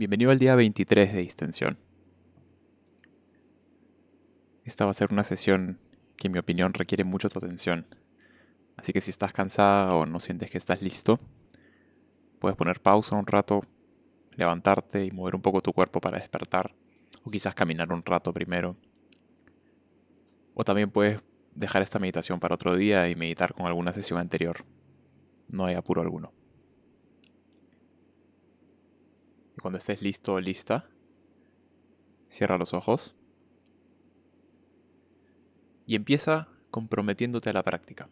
Bienvenido al día 23 de distensión. Esta va a ser una sesión que en mi opinión requiere mucho tu atención. Así que si estás cansada o no sientes que estás listo, puedes poner pausa un rato, levantarte y mover un poco tu cuerpo para despertar. O quizás caminar un rato primero. O también puedes dejar esta meditación para otro día y meditar con alguna sesión anterior. No hay apuro alguno. Cuando estés listo o lista, cierra los ojos y empieza comprometiéndote a la práctica.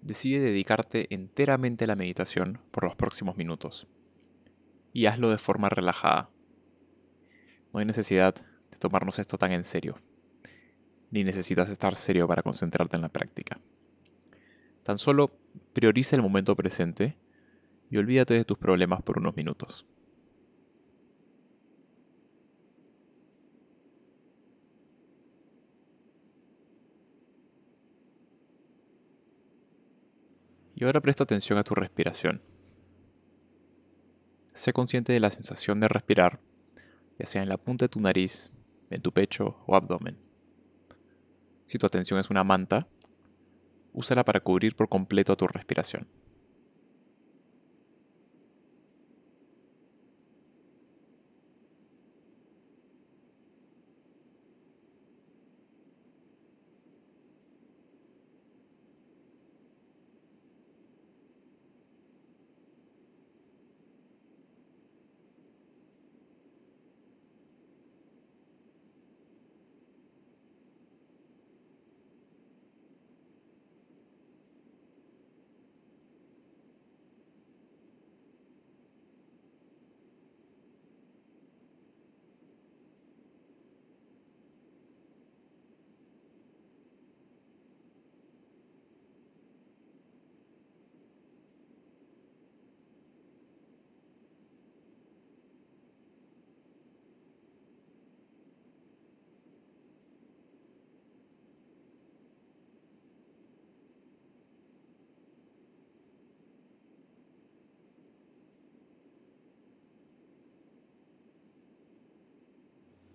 Decide dedicarte enteramente a la meditación por los próximos minutos y hazlo de forma relajada. No hay necesidad de tomarnos esto tan en serio, ni necesitas estar serio para concentrarte en la práctica. Tan solo prioriza el momento presente y olvídate de tus problemas por unos minutos. Y ahora presta atención a tu respiración. Sé consciente de la sensación de respirar, ya sea en la punta de tu nariz, en tu pecho o abdomen. Si tu atención es una manta, úsala para cubrir por completo tu respiración.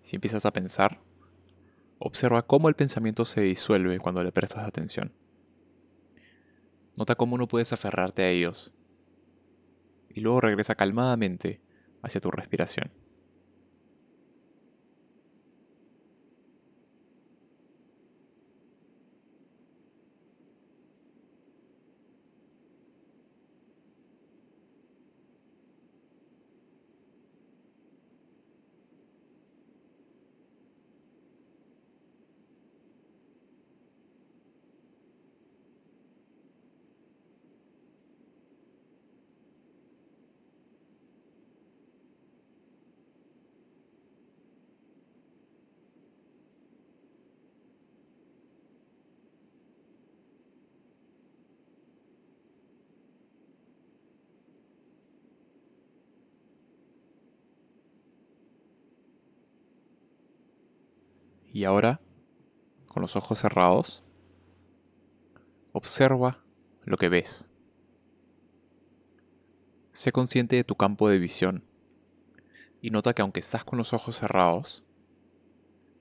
Si empiezas a pensar, observa cómo el pensamiento se disuelve cuando le prestas atención. Nota cómo no puedes aferrarte a ellos. Y luego regresa calmadamente hacia tu respiración. Y ahora, con los ojos cerrados, observa lo que ves. Sé consciente de tu campo de visión y nota que aunque estás con los ojos cerrados,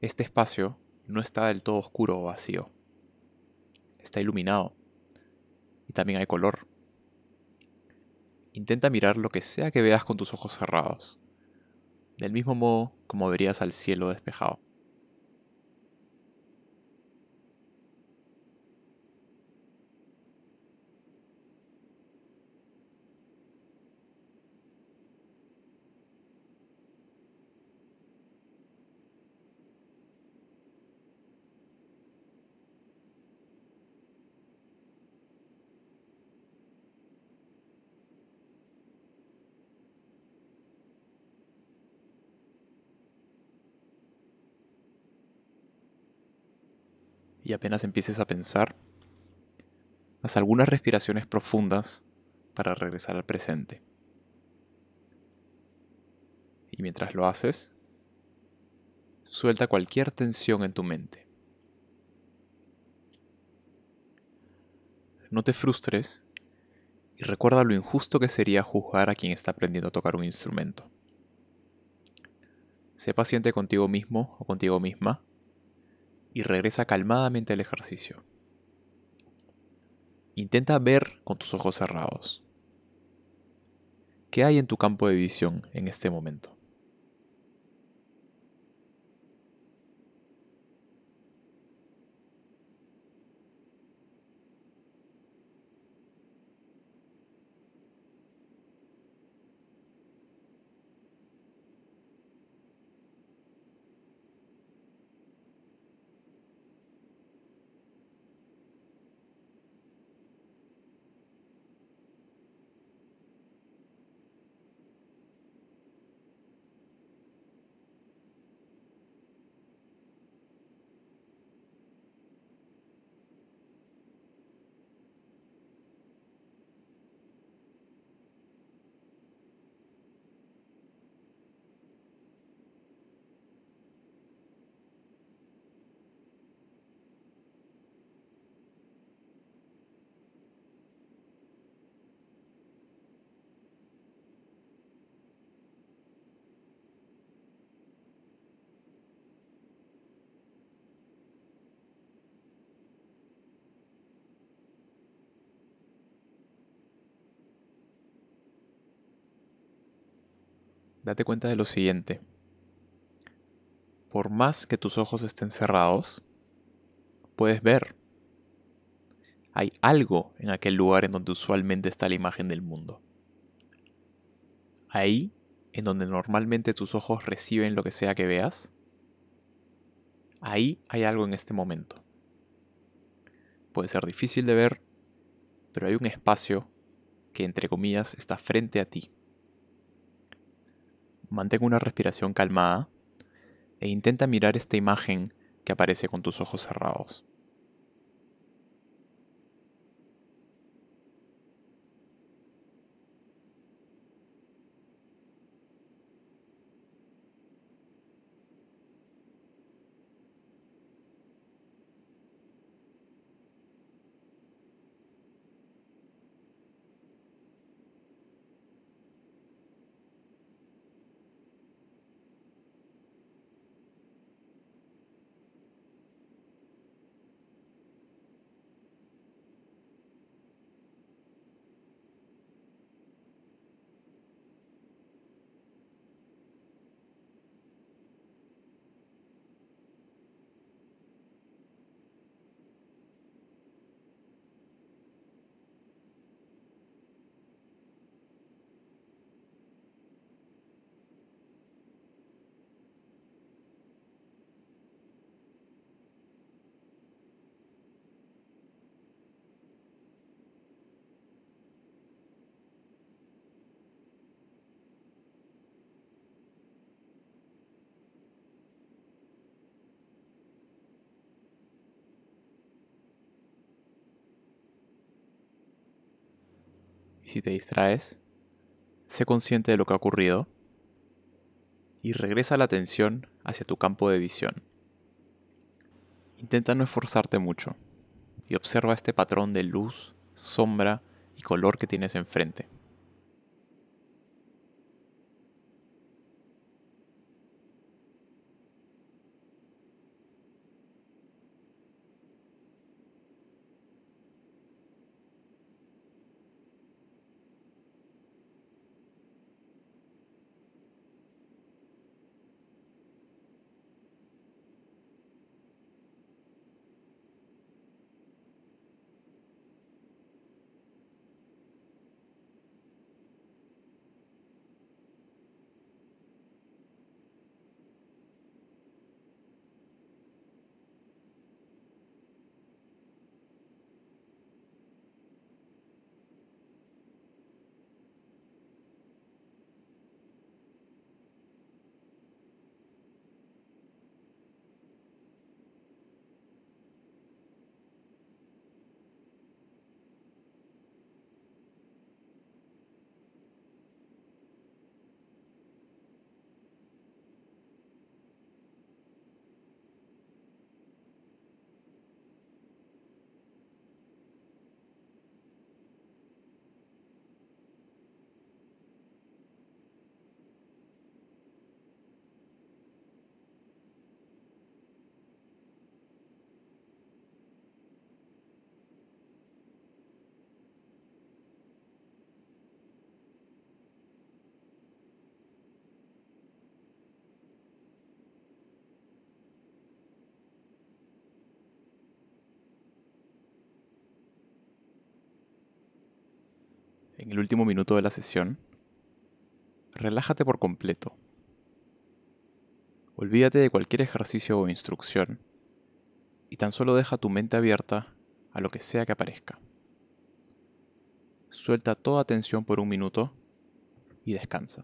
este espacio no está del todo oscuro o vacío. Está iluminado y también hay color. Intenta mirar lo que sea que veas con tus ojos cerrados, del mismo modo como verías al cielo despejado. Y apenas empieces a pensar, haz algunas respiraciones profundas para regresar al presente. Y mientras lo haces, suelta cualquier tensión en tu mente. No te frustres y recuerda lo injusto que sería juzgar a quien está aprendiendo a tocar un instrumento. Sé paciente contigo mismo o contigo misma y regresa calmadamente al ejercicio. Intenta ver con tus ojos cerrados. ¿Qué hay en tu campo de visión en este momento? Date cuenta de lo siguiente. Por más que tus ojos estén cerrados, puedes ver. Hay algo en aquel lugar en donde usualmente está la imagen del mundo. Ahí, en donde normalmente tus ojos reciben lo que sea que veas, ahí hay algo en este momento. Puede ser difícil de ver, pero hay un espacio que, entre comillas, está frente a ti mantén una respiración calmada e intenta mirar esta imagen que aparece con tus ojos cerrados. Si te distraes, sé consciente de lo que ha ocurrido y regresa la atención hacia tu campo de visión. Intenta no esforzarte mucho y observa este patrón de luz, sombra y color que tienes enfrente. En el último minuto de la sesión, relájate por completo. Olvídate de cualquier ejercicio o instrucción y tan solo deja tu mente abierta a lo que sea que aparezca. Suelta toda tensión por un minuto y descansa.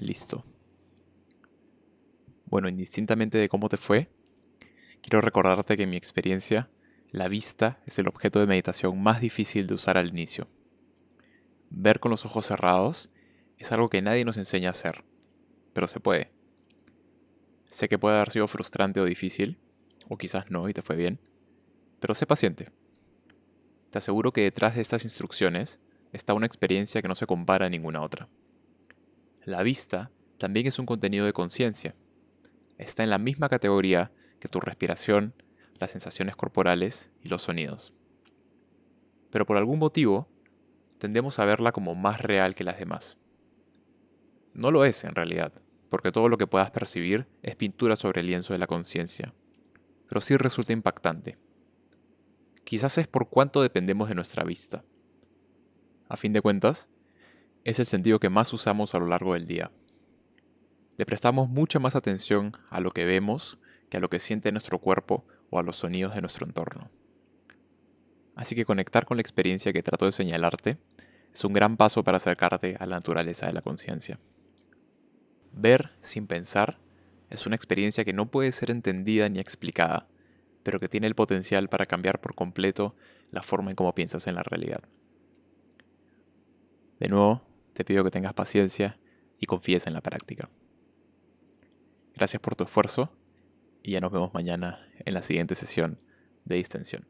Listo. Bueno, indistintamente de cómo te fue, quiero recordarte que en mi experiencia, la vista es el objeto de meditación más difícil de usar al inicio. Ver con los ojos cerrados es algo que nadie nos enseña a hacer, pero se puede. Sé que puede haber sido frustrante o difícil, o quizás no y te fue bien, pero sé paciente. Te aseguro que detrás de estas instrucciones está una experiencia que no se compara a ninguna otra. La vista también es un contenido de conciencia. Está en la misma categoría que tu respiración, las sensaciones corporales y los sonidos. Pero por algún motivo, tendemos a verla como más real que las demás. No lo es en realidad, porque todo lo que puedas percibir es pintura sobre el lienzo de la conciencia, pero sí resulta impactante. Quizás es por cuánto dependemos de nuestra vista. A fin de cuentas, es el sentido que más usamos a lo largo del día. Le prestamos mucha más atención a lo que vemos que a lo que siente nuestro cuerpo o a los sonidos de nuestro entorno. Así que conectar con la experiencia que trato de señalarte es un gran paso para acercarte a la naturaleza de la conciencia. Ver sin pensar es una experiencia que no puede ser entendida ni explicada, pero que tiene el potencial para cambiar por completo la forma en cómo piensas en la realidad. De nuevo, te pido que tengas paciencia y confíes en la práctica. Gracias por tu esfuerzo y ya nos vemos mañana en la siguiente sesión de distensión.